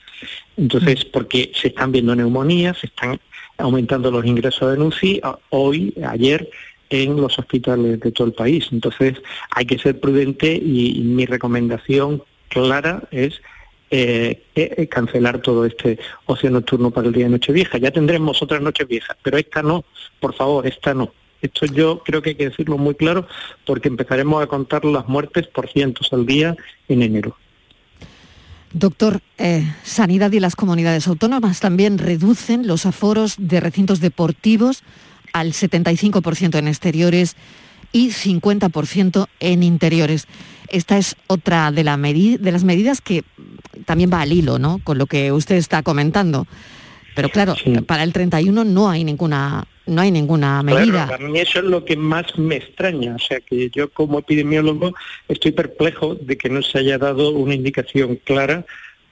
Entonces, porque se están viendo neumonías, se están aumentando los ingresos de UCI, hoy, ayer, en los hospitales de todo el país. Entonces, hay que ser prudente y mi recomendación clara es eh, eh, cancelar todo este ocio nocturno para el día de Nochevieja. Ya tendremos otras Nocheviejas, pero esta no, por favor, esta no. Esto yo creo que hay que decirlo muy claro porque empezaremos a contar las muertes por cientos al día en enero. Doctor, eh, Sanidad y las comunidades autónomas también reducen los aforos de recintos deportivos al 75% en exteriores y 50% en interiores. Esta es otra de, la de las medidas que también va al hilo ¿no? con lo que usted está comentando. Pero claro, para el 31 no hay ninguna no hay ninguna medida. Claro, mí eso es lo que más me extraña, o sea que yo como epidemiólogo estoy perplejo de que no se haya dado una indicación clara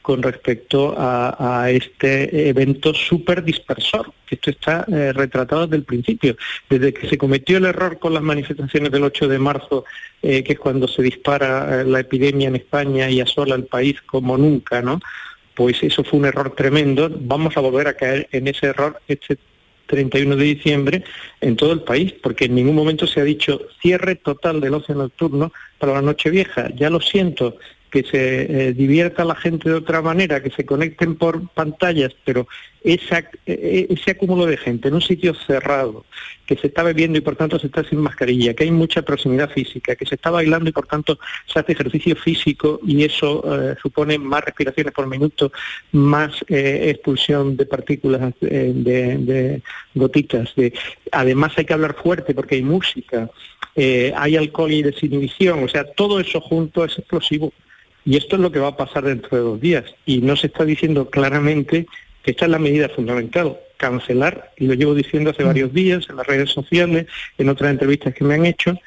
con respecto a, este evento súper dispersor, que esto está eh, retratado desde el principio. Desde que se cometió el error con las manifestaciones del 8 de marzo, eh, que es cuando se dispara eh, la epidemia en España y asola el país como nunca, ¿no? Pues eso fue un error tremendo. Vamos a volver a caer en ese error este 31 de diciembre en todo el país, porque en ningún momento se ha dicho cierre total del ocio nocturno para la noche vieja. Ya lo siento, que se eh, divierta la gente de otra manera, que se conecten por pantallas, pero esa, e, ese acúmulo de gente en un sitio cerrado, que se está bebiendo y por tanto se está sin mascarilla, que hay mucha proximidad física, que se está bailando y por tanto se hace ejercicio físico y eso eh, supone más respiraciones por minuto, más eh, expulsión de partículas, de, gotitas. De... Además hay que hablar fuerte porque hay música, hay alcohol y desinhibición, o sea, todo eso junto es explosivo. Y esto es lo que va a pasar dentro de dos días. Y no se está diciendo claramente que esta es la medida fundamental, cancelar, y lo llevo diciendo hace varios días en las redes sociales, en otras entrevistas que me han hecho,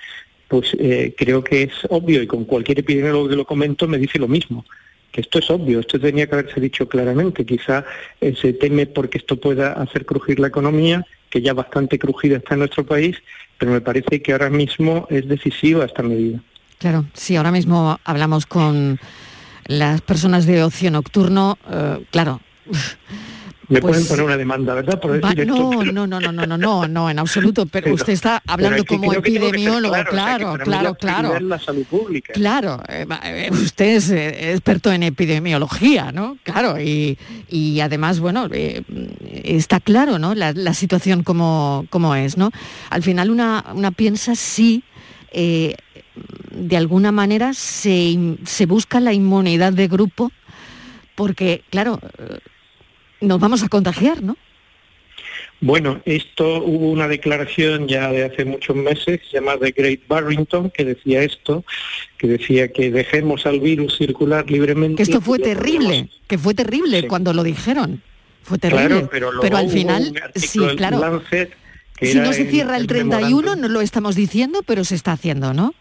pues eh, creo que es obvio, y con cualquier epidemiólogo que lo comento me dice lo mismo, que esto es obvio, esto tenía que haberse dicho claramente, quizá eh, se teme porque esto pueda hacer crujir la economía, que ya bastante crujida está en nuestro país, pero me parece que ahora mismo es decisiva esta medida. Claro, sí, ahora mismo hablamos con las personas de ocio nocturno, eh, claro. Me pueden pues poner una demanda, ¿verdad? Por no, no, no, no, no, no, no, no, en absoluto. Pero usted está hablando como epidemiólogo, claro, claro, claro. La salud pública. Claro, eh, eh, usted es experto en epidemiología, ¿no? Claro, y, y además, bueno, está claro, ¿no? La, la situación como, como, es, ¿no? Al final una, una piensa sí de alguna manera se, busca la inmunidad de grupo porque, claro, eh, nos vamos a contagiar, ¿no? Bueno, esto hubo una declaración ya de hace muchos meses llamada The Great Barrington que decía esto, que decía que dejemos al virus circular libremente. Que esto fue terrible, que fue terrible cuando lo dijeron. Fue terrible. pero, al final, sí, claro Si no se cierra el, 31, memorándum. no lo estamos diciendo, pero se está haciendo, ¿no?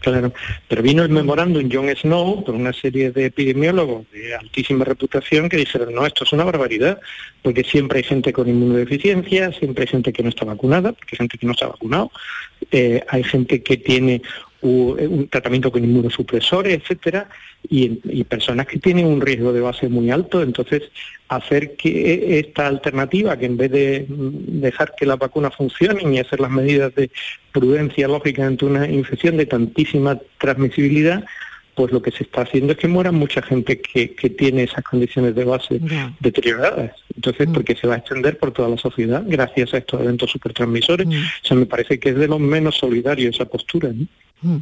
Claro, pero vino el memorándum John Snow por una serie de epidemiólogos de altísima reputación que dijeron, no, esto es una barbaridad, porque siempre hay gente con inmunodeficiencia, siempre hay gente que no está vacunada, porque hay gente que no está vacunado, eh, hay gente que tiene u- un tratamiento con inmunosupresores, etcétera, y, y personas que tienen un riesgo de base muy alto, entonces hacer que esta alternativa, que en vez de mm, dejar que las vacunas funcionen y hacer las medidas de prudencia lógica ante una infección de tantísima transmisibilidad, pues lo que se está haciendo es que muera mucha gente que, que tiene esas condiciones de base deterioradas. Entonces, porque se va a extender por toda la sociedad gracias a estos eventos supertransmisores. O sea, me parece que es de los menos solidarios esa postura. ¿no? Mm.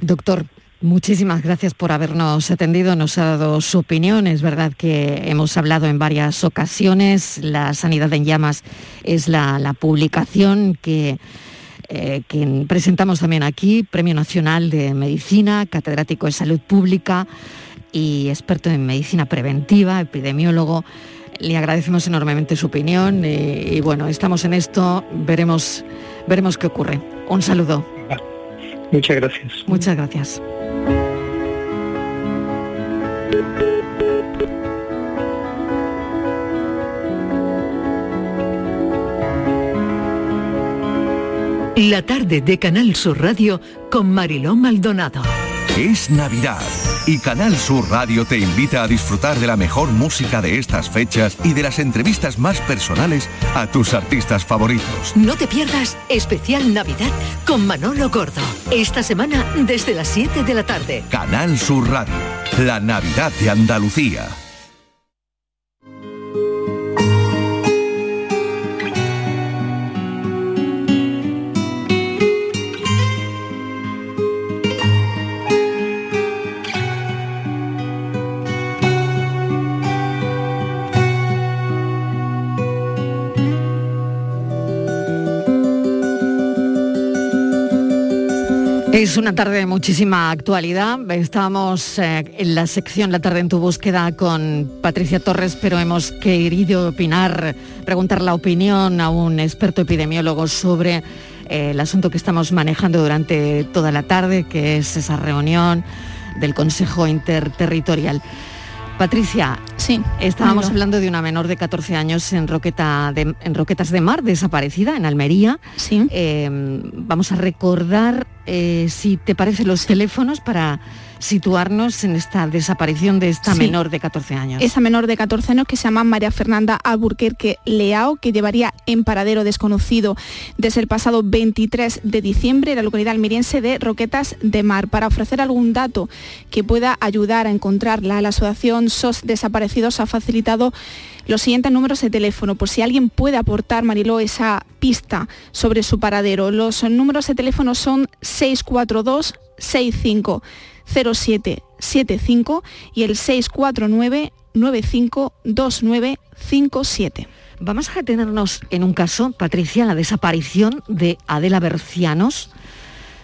Doctor, muchísimas gracias por habernos atendido, nos ha dado su opinión. Es verdad que hemos hablado en varias ocasiones. La Sanidad en Llamas es la, publicación que, eh, que presentamos también aquí, Premio Nacional de Medicina, catedrático de Salud Pública y experto en medicina preventiva, epidemiólogo. Le agradecemos enormemente su opinión eh, y, bueno, estamos en esto, veremos, veremos qué ocurre. Un saludo. Muchas gracias. Muchas gracias. La tarde de Canal Sur Radio con Mariló Maldonado. Es Navidad y Canal Sur Radio te invita a disfrutar de la mejor música de estas fechas y de las entrevistas más personales a tus artistas favoritos. No te pierdas especial Navidad con Manolo Gordo. Esta semana desde las 7 de la tarde. Canal Sur Radio, la Navidad de Andalucía. Es una tarde de muchísima actualidad. Estábamos eh, en la sección La tarde en tu búsqueda con Patricia Torres, pero hemos querido opinar, preguntar la opinión a un experto epidemiólogo sobre eh, el asunto que estamos manejando durante toda la tarde, que es esa reunión del Consejo Interterritorial. Patricia, sí, estábamos hablando de una menor de 14 años en, Roqueta de- en Roquetas de Mar, desaparecida en Almería. Sí. Eh, vamos a recordar, eh, si te parece, los teléfonos para situarnos en esta desaparición de esta Sí. menor de 14 años. Esa menor de 14 años que se llama María Fernanda Alburquerque Leao, que llevaría en paradero desconocido desde el pasado 23 de diciembre en la localidad almeriense de Roquetas de Mar. Para ofrecer algún dato que pueda ayudar a encontrarla, la Asociación SOS Desaparecidos ha facilitado los siguientes números de teléfono, por si alguien puede aportar, Mariló, esa pista sobre su paradero. Los números de teléfono son 642 65 0775 y el 649 952957. Vamos a detenernos en un caso, Patricia, la desaparición de Adela Bercianos.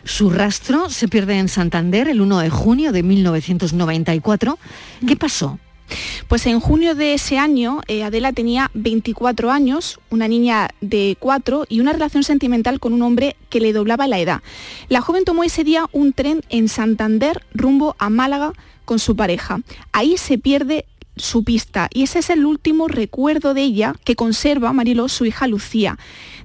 Su rastro se pierde en Santander el 1 de junio de 1994. ¿Qué pasó? Pues en junio de ese año, eh, Adela tenía 24 años, una niña de 4 y una relación sentimental con un hombre que le doblaba la edad. La joven tomó ese día un tren en Santander rumbo a Málaga con su pareja. Ahí se pierde su pista y ese es el último recuerdo de ella que conserva Mariló, su hija Lucía.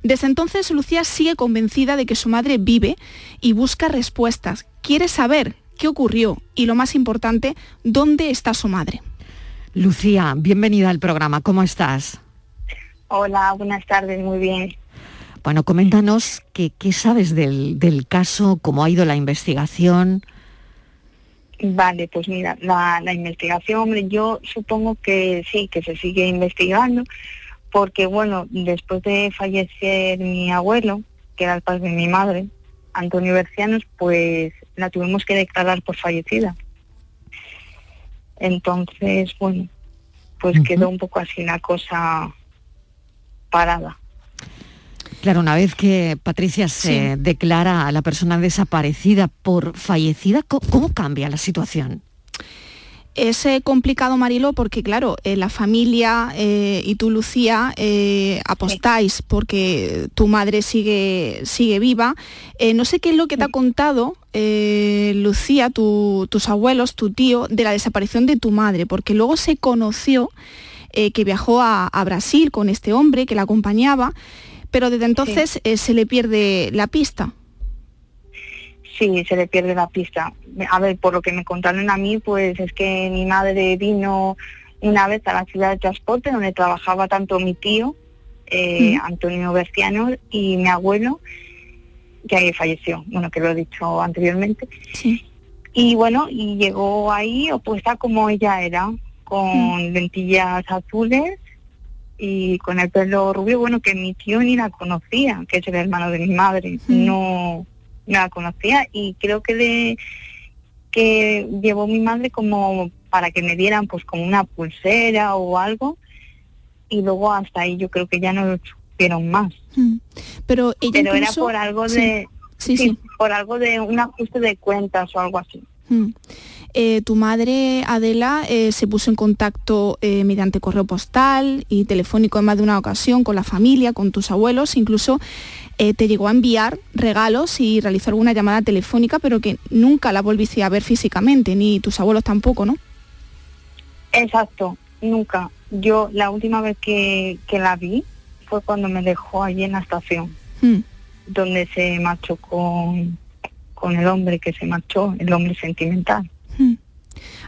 Desde entonces Lucía sigue convencida de que su madre vive y busca respuestas. Quiere saber qué ocurrió y lo más importante, dónde está su madre. Lucía, bienvenida al programa. ¿Cómo estás? Hola, buenas tardes, muy bien. Bueno, coméntanos qué, qué sabes del, del caso, cómo ha ido la investigación. Vale, pues mira, la, la investigación, hombre, yo supongo que sí, que se sigue investigando, porque bueno, después de fallecer mi abuelo, que era el padre de mi madre, Antonio Bercianos, pues la tuvimos que declarar por fallecida. Entonces, bueno, pues quedó un poco así una cosa parada. Claro, una vez que Patricia se declara a la persona desaparecida por fallecida, ¿co- ¿cómo cambia la situación? Es eh, complicado, Marilo, porque claro, eh, la familia eh, y tú, Lucía, apostáis porque tu madre sigue, sigue viva. No sé qué es lo que te ha contado, Lucía, tu- tus abuelos, tu tío, de la desaparición de tu madre, porque luego se conoció que viajó a, a Brasil con este hombre que la acompañaba, pero desde entonces se le pierde la pista. Sí, se le pierde la pista. A ver, por lo que me contaron a mí, pues es que mi madre vino una vez a la ciudad de transporte donde trabajaba tanto mi tío, eh, Antonio Berciano, y mi abuelo, que falleció, bueno, que lo he dicho anteriormente. Y bueno, y llegó ahí opuesta como ella era, con lentillas azules y con el pelo rubio, bueno, que mi tío ni la conocía, que es el hermano de mi madre, no la conocía y creo que de que llevó mi madre como para que me dieran pues como una pulsera o algo y luego hasta ahí yo creo que ya no lo supieron más. Mm. Pero ella Pero era por algo de Sí, sí, sí. por algo de un ajuste de cuentas o algo así. Mm. Eh, tu madre, Adela, eh, se puso en contacto eh, mediante correo postal y telefónico en más de una ocasión con la familia, con tus abuelos, incluso eh, te llegó a enviar regalos y realizó alguna llamada telefónica, pero que nunca la volviste a ver físicamente, ni tus abuelos tampoco, ¿no? Exacto, nunca. Yo la última vez que, que la vi fue cuando me dejó allí en la estación, Mm. donde se marchó con, con el hombre que se marchó, el hombre sentimental.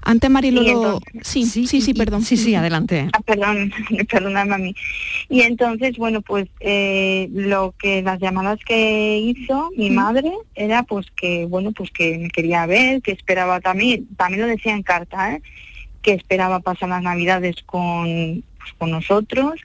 Antes Marilo... Y lo- entonces- Sí, sí, sí, perdón. Sí, sí, adelante. Ah, perdón, perdóname a mí. Y entonces, bueno, pues eh, lo que las llamadas que hizo mi madre era pues que, bueno, pues que me quería ver, que esperaba también, también lo decía en carta, ¿eh? que esperaba pasar las navidades con, pues, con nosotros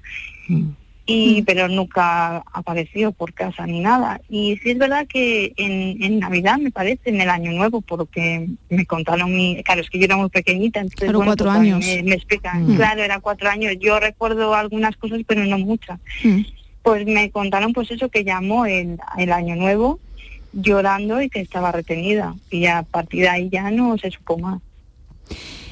y pero nunca apareció por casa ni nada. Y sí es verdad que en, en Navidad me parece en el año nuevo por lo que me contaron mi claro es que yo era muy pequeñita entonces Claro, bueno, cuatro pues, años. me, me explican. Mm. claro era cuatro años. Yo recuerdo algunas cosas pero no muchas. Mm. pues me contaron pues eso que llamó el, el año nuevo llorando y que estaba retenida. Y a partir de ahí ya no se supo más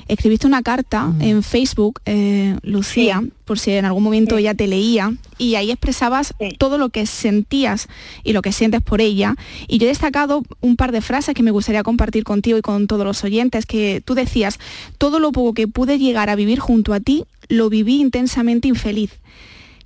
Escribiste una carta en Facebook, eh, Lucía, por si en algún momento ella te leía, y ahí expresabas todo lo que sentías y lo que sientes por ella. Y yo he destacado un par de frases que me gustaría compartir contigo y con todos los oyentes, que tú decías, todo lo poco que pude llegar a vivir junto a ti, lo viví intensamente infeliz.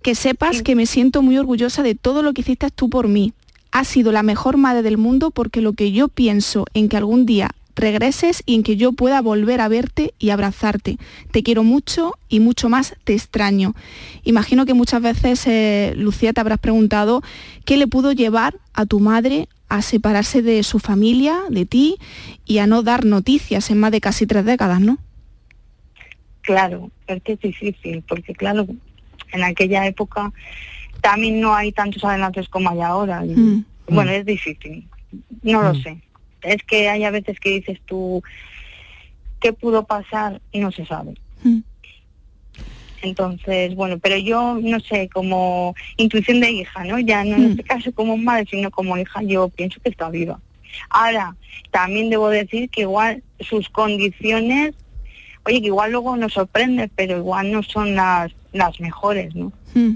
Que sepas que me siento muy orgullosa de todo lo que hiciste tú por mí. Has sido la mejor madre del mundo porque lo que yo pienso en que algún día regreses y en que yo pueda volver a verte y abrazarte. Te quiero mucho y mucho más te extraño. Imagino que muchas veces, eh, Lucía, te habrás preguntado qué le pudo llevar a tu madre a separarse de su familia, de ti, y a no dar noticias en más de casi tres décadas, ¿no? Claro, es que es difícil, porque claro, en aquella época también no hay tantos adelantos como hay ahora. y, Mm. Bueno, es difícil, no lo sé. Es que hay a veces que dices tú, ¿qué pudo pasar? Y no se sabe. Mm. Entonces, bueno, pero yo no sé, como intuición de hija, ¿no? Ya no en este caso como madre, sino como hija, yo pienso que está viva. Ahora, también debo decir que igual sus condiciones, oye, que igual luego nos sorprende, pero igual no son las, las mejores, ¿no? Mm.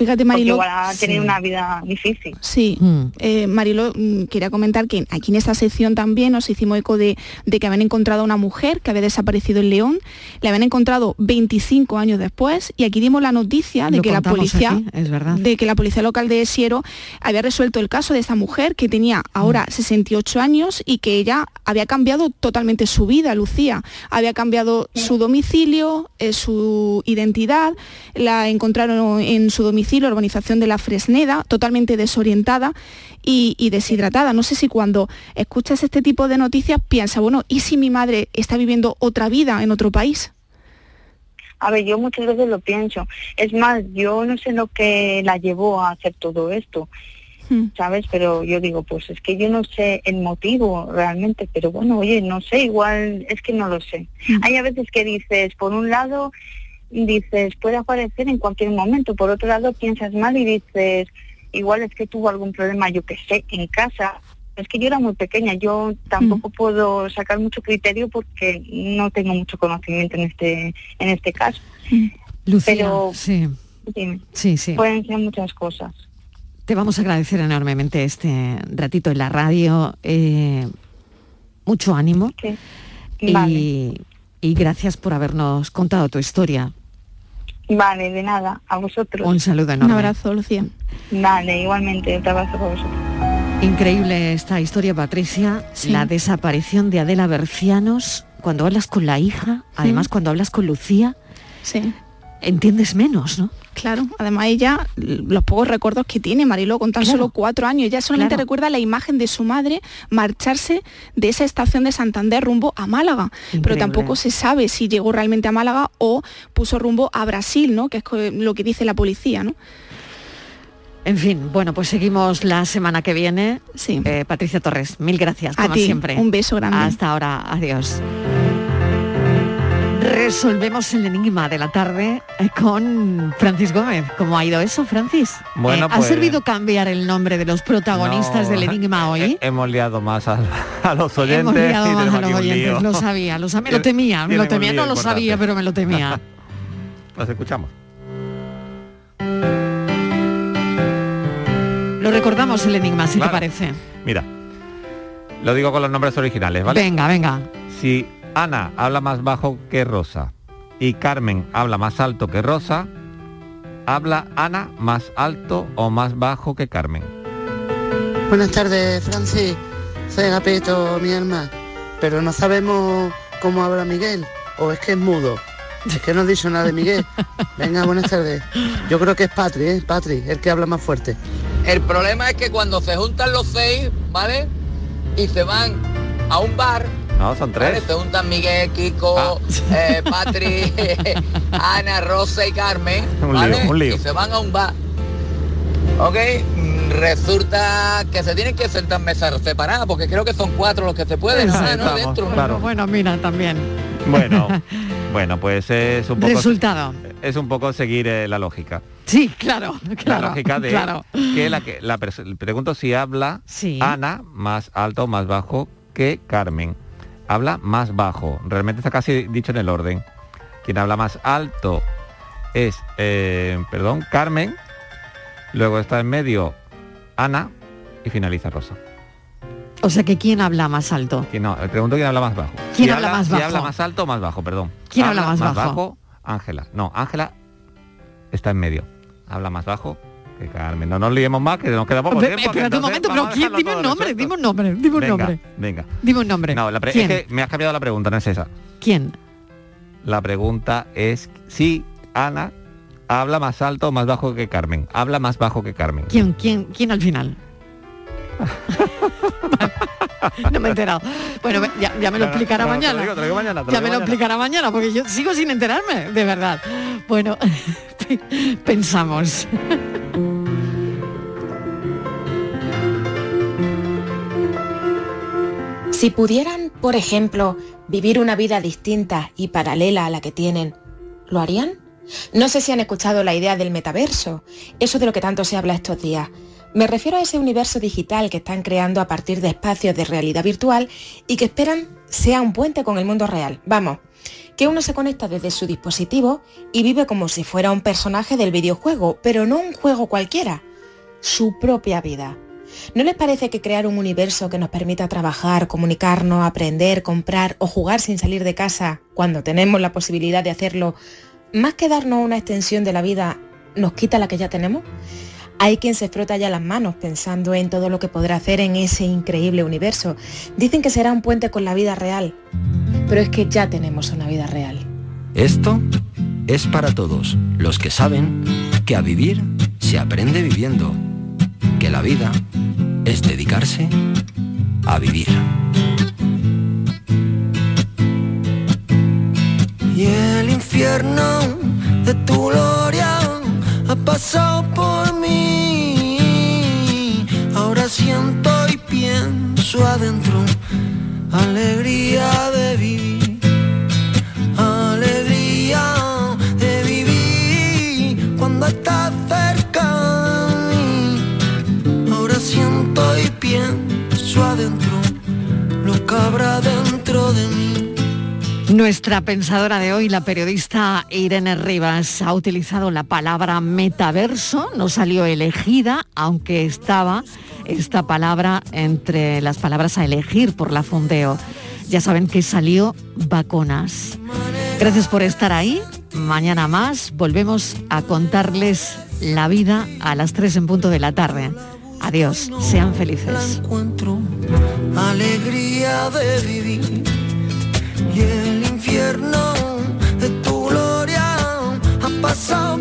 Fíjate, Porque Marilo. igual ha tenido Sí. una vida difícil. Sí, Eh, Marilo, mm, quería comentar que aquí en esta sección también nos hicimos eco de, de que habían encontrado a una mujer que había desaparecido en León, la habían encontrado 25 años después y aquí dimos la noticia de Lo que la policía, aquí, es verdad. de que la policía local de Siero había resuelto el caso de esta mujer que tenía ahora Mm. 68 años y que ella había cambiado totalmente su vida, Lucía, había cambiado su domicilio, eh, su identidad, la encontraron en su domicilio, la urbanización de la Fresneda, totalmente desorientada y, y deshidratada. No sé si cuando escuchas este tipo de noticias piensas, bueno, ¿y si mi madre está viviendo otra vida en otro país? A ver, yo muchas veces lo pienso. Es más, yo no sé lo que la llevó a hacer todo esto, ¿sabes? Pero yo digo, pues es que yo no sé el motivo realmente, pero bueno, oye, no sé, igual es que no lo sé. Hay a veces que dices, por un lado, dices, puede aparecer en cualquier momento, por otro lado piensas mal y dices, igual es que tuvo algún problema, yo que sé, en casa, Es que yo era muy pequeña, yo tampoco puedo sacar mucho criterio porque no tengo mucho conocimiento en este en este caso. Lucía, Pero sí. dime, Sí, sí. pueden ser muchas cosas. Te vamos a agradecer enormemente este ratito en la radio. eh, mucho ánimo. Y, Vale. y gracias por habernos contado tu historia. Vale, de nada, a vosotros. Un saludo enorme. Un abrazo, Lucía. Vale, igualmente, otro abrazo para vosotros. Increíble esta historia, Patricia. Sí. La desaparición de Adela Bercianos. Cuando hablas con la hija, además cuando hablas con Lucía, Sí. Entiendes menos, ¿no? Claro, además ella, los pocos recuerdos que tiene Mariló con tan Claro. solo cuatro años, ella solamente Claro. recuerda la imagen de su madre marcharse de esa estación de Santander rumbo a Málaga, pero tampoco se sabe si llegó realmente a Málaga o puso rumbo a Brasil, ¿no? Que es lo que dice la policía, ¿no? En fin, bueno, pues seguimos la semana que viene. Sí. Eh, Patricia Torres, mil gracias, A como ti, siempre. un beso grande. Hasta ahora, adiós. Resolvemos el enigma de la tarde eh, con Francis Gómez. ¿Cómo ha ido eso, Francis? Bueno, Eh, ¿Ha pues- servido cambiar el nombre de los protagonistas No, del enigma hoy? he- hemos liado más a, a los oyentes. Hemos liado más a los oyentes, lo sabía, lo sabía, lo temía, me lo temía, no lo sabía, pero me lo temía. Los escuchamos. Lo recordamos el enigma, si Claro. te parece. Mira, lo digo con los nombres originales, ¿vale? Venga, venga. Si Ana habla más bajo que Rosa y Carmen habla más alto que Rosa, habla Ana más alto o más bajo que Carmen. Buenas tardes, Francis. Soy Agapito, mi alma. Pero no sabemos cómo habla Miguel. O es que es mudo. Es que no dicho nada de Miguel. Venga, buenas tardes. Yo creo que es Patri, ¿eh? Patri, el que habla más fuerte. El problema es que cuando se juntan los seis, ¿vale? Y se van a un bar, No, son ¿vale? tres. Se juntan Miguel, Kiko, eh, Patri, Ana, Rosa y Carmen, Un ¿vale? lío, un lío. Y se van a un bar. ¿Ok? Mm, Resulta que se tienen que sentar en mesas separadas, porque creo que son cuatro los que se pueden, Sí, ah, ¿no? vamos, Dentro. claro. Bueno, mira, también. Bueno, bueno, pues es un poco Resultado. es un poco seguir eh, la lógica. Sí, claro, claro. la lógica de claro. que la que la pregunto si habla Sí. Ana más alto o más bajo que Carmen. Habla más bajo. Realmente está casi dicho en el orden. Quien habla más alto es, eh, perdón, Carmen. Luego está en medio Ana y finaliza Rosa. O sea que quién habla más alto. Quien no, le pregunto quién habla más bajo. ¿Quién Si habla más si bajo? habla más alto o más bajo, perdón. ¿Quién habla más bajo? Ángela. No, Ángela está en medio. Habla más bajo que Carmen. No nos liemos más, que nos queda poco Ve- tiempo. espérate un momento, pero ¿quién? Dime un nombre, dime un nombre, dime un nombre. Venga. Dime un nombre. No, la pre- es ¿Quién? que me has cambiado la pregunta, no es esa. ¿Quién? La pregunta es si Ana habla más alto o más bajo que Carmen. Habla más bajo que Carmen. ¿Quién, quién, quién al final? no me he enterado. Bueno, ya, ya me lo No, no, explicará no, te lo mañana. digo, te lo digo mañana, te lo ya digo me lo mañana. explicará mañana, porque yo sigo sin enterarme, de verdad. Bueno, pensamos. Si pudieran, por ejemplo, vivir una vida distinta y paralela a la que tienen, ¿lo harían? No sé si han escuchado la idea del metaverso, eso de lo que tanto se habla estos días. Me refiero a ese universo digital que están creando a partir de espacios de realidad virtual y que esperan sea un puente con el mundo real. Vamos, que uno se conecta desde su dispositivo y vive como si fuera un personaje del videojuego, pero no un juego cualquiera, su propia vida. ¿No les parece que crear un universo que nos permita trabajar, comunicarnos, aprender, comprar o jugar sin salir de casa cuando tenemos la posibilidad de hacerlo, más que darnos una extensión de la vida, nos quita la que ya tenemos? Hay quien se frota ya las manos pensando en todo lo que podrá hacer en ese increíble universo. Dicen que será un puente con la vida real, pero es que ya tenemos una vida real. Esto es para todos los que saben que a vivir se aprende viviendo, que la vida es dedicarse a vivir. Y el infierno de tu gloria ha pasado por mí. Ahora siento y pienso adentro alegría de vivir. cabra dentro de mí. Nuestra pensadora de hoy, la periodista Irene Rivas, ha utilizado la palabra metaverso, no salió elegida, aunque estaba esta palabra entre las palabras a elegir por la fundeo. Ya saben que salió vacunas. Gracias por estar ahí. Mañana más volvemos a contarles la vida a las 3 en punto de la tarde. Adiós, sean felices. alegría de vivir y el infierno de tu gloria ha pasado